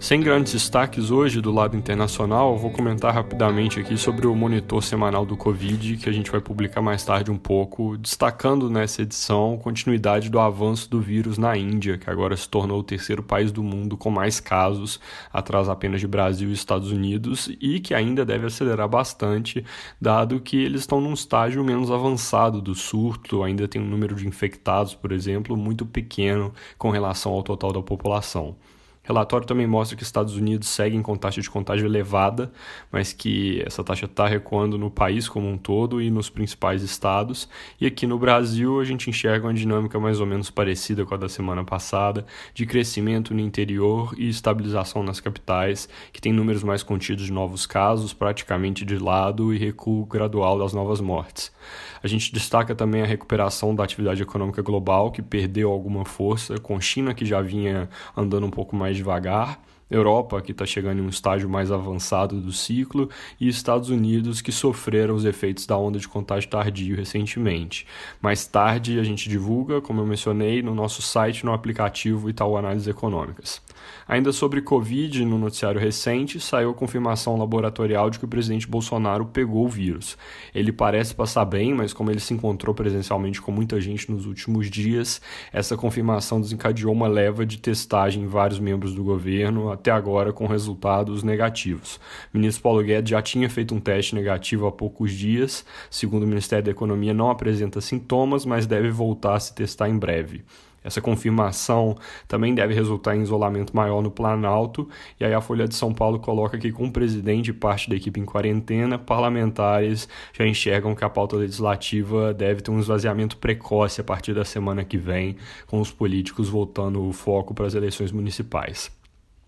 Sem grandes destaques hoje do lado internacional, vou comentar rapidamente aqui sobre o monitor semanal do Covid, que a gente vai publicar mais tarde um pouco, destacando nessa edição continuidade do avanço do vírus na Índia, que agora se tornou o terceiro país do mundo com mais casos, atrás apenas de Brasil e Estados Unidos, e que ainda deve acelerar bastante, dado que eles estão num estágio menos avançado do surto, ainda tem um número de infectados, por exemplo, muito pequeno com relação ao total da população. Relatório também mostra que Estados Unidos seguem com taxa de contágio elevada, mas que essa taxa está recuando no país como um todo e nos principais estados. E aqui no Brasil a gente enxerga uma dinâmica mais ou menos parecida com a da semana passada, de crescimento no interior e estabilização nas capitais, que tem números mais contidos de novos casos, praticamente de lado, e recuo gradual das novas mortes. A gente destaca também a recuperação da atividade econômica global, que perdeu alguma força, com China que já vinha andando um pouco mais devagar, Europa, que está chegando em um estágio mais avançado do ciclo, e Estados Unidos, que sofreram os efeitos da onda de contágio tardio recentemente. Mais tarde, a gente divulga, como eu mencionei, no nosso site, no aplicativo Itaú Análises Econômicas. Ainda sobre Covid, no noticiário recente, saiu a confirmação laboratorial de que o presidente Bolsonaro pegou o vírus. Ele parece passar bem, mas como ele se encontrou presencialmente com muita gente nos últimos dias, essa confirmação desencadeou uma leva de testagem em vários membros do governo, até agora com resultados negativos. O ministro Paulo Guedes já tinha feito um teste negativo há poucos dias, segundo o Ministério da Economia, não apresenta sintomas, mas deve voltar a se testar em breve. Essa confirmação também deve resultar em isolamento maior no Planalto, e aí a Folha de São Paulo coloca que, com o presidente e parte da equipe em quarentena, parlamentares já enxergam que a pauta legislativa deve ter um esvaziamento precoce a partir da semana que vem, com os políticos voltando o foco para as eleições municipais.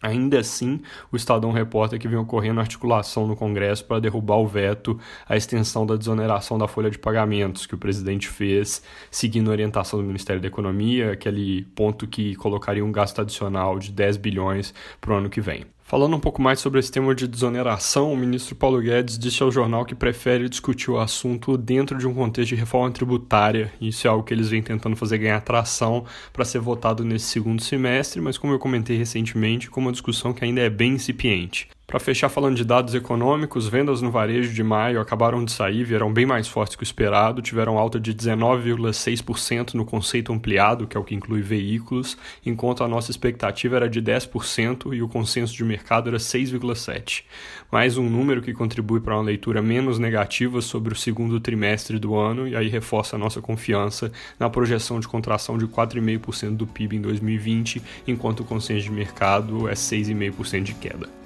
Ainda assim, o Estadão reporta que vem ocorrendo articulação no Congresso para derrubar o veto à extensão da desoneração da folha de pagamentos que o presidente fez, seguindo a orientação do Ministério da Economia, aquele ponto que colocaria um gasto adicional de 10 bilhões para o ano que vem. Falando um pouco mais sobre esse tema de desoneração, o ministro Paulo Guedes disse ao jornal que prefere discutir o assunto dentro de um contexto de reforma tributária. Isso é algo que eles vêm tentando fazer ganhar atração para ser votado nesse segundo semestre, mas como eu comentei recentemente, com uma discussão que ainda é bem incipiente. Para fechar falando de dados econômicos, vendas no varejo de maio acabaram de sair, vieram bem mais fortes que o esperado, tiveram alta de 19,6% no conceito ampliado, que é o que inclui veículos, enquanto a nossa expectativa era de 10% e o consenso de mercado era 6,7%. Mais um número que contribui para uma leitura menos negativa sobre o segundo trimestre do ano e aí reforça a nossa confiança na projeção de contração de 4,5% do PIB em 2020, enquanto o consenso de mercado é 6,5% de queda.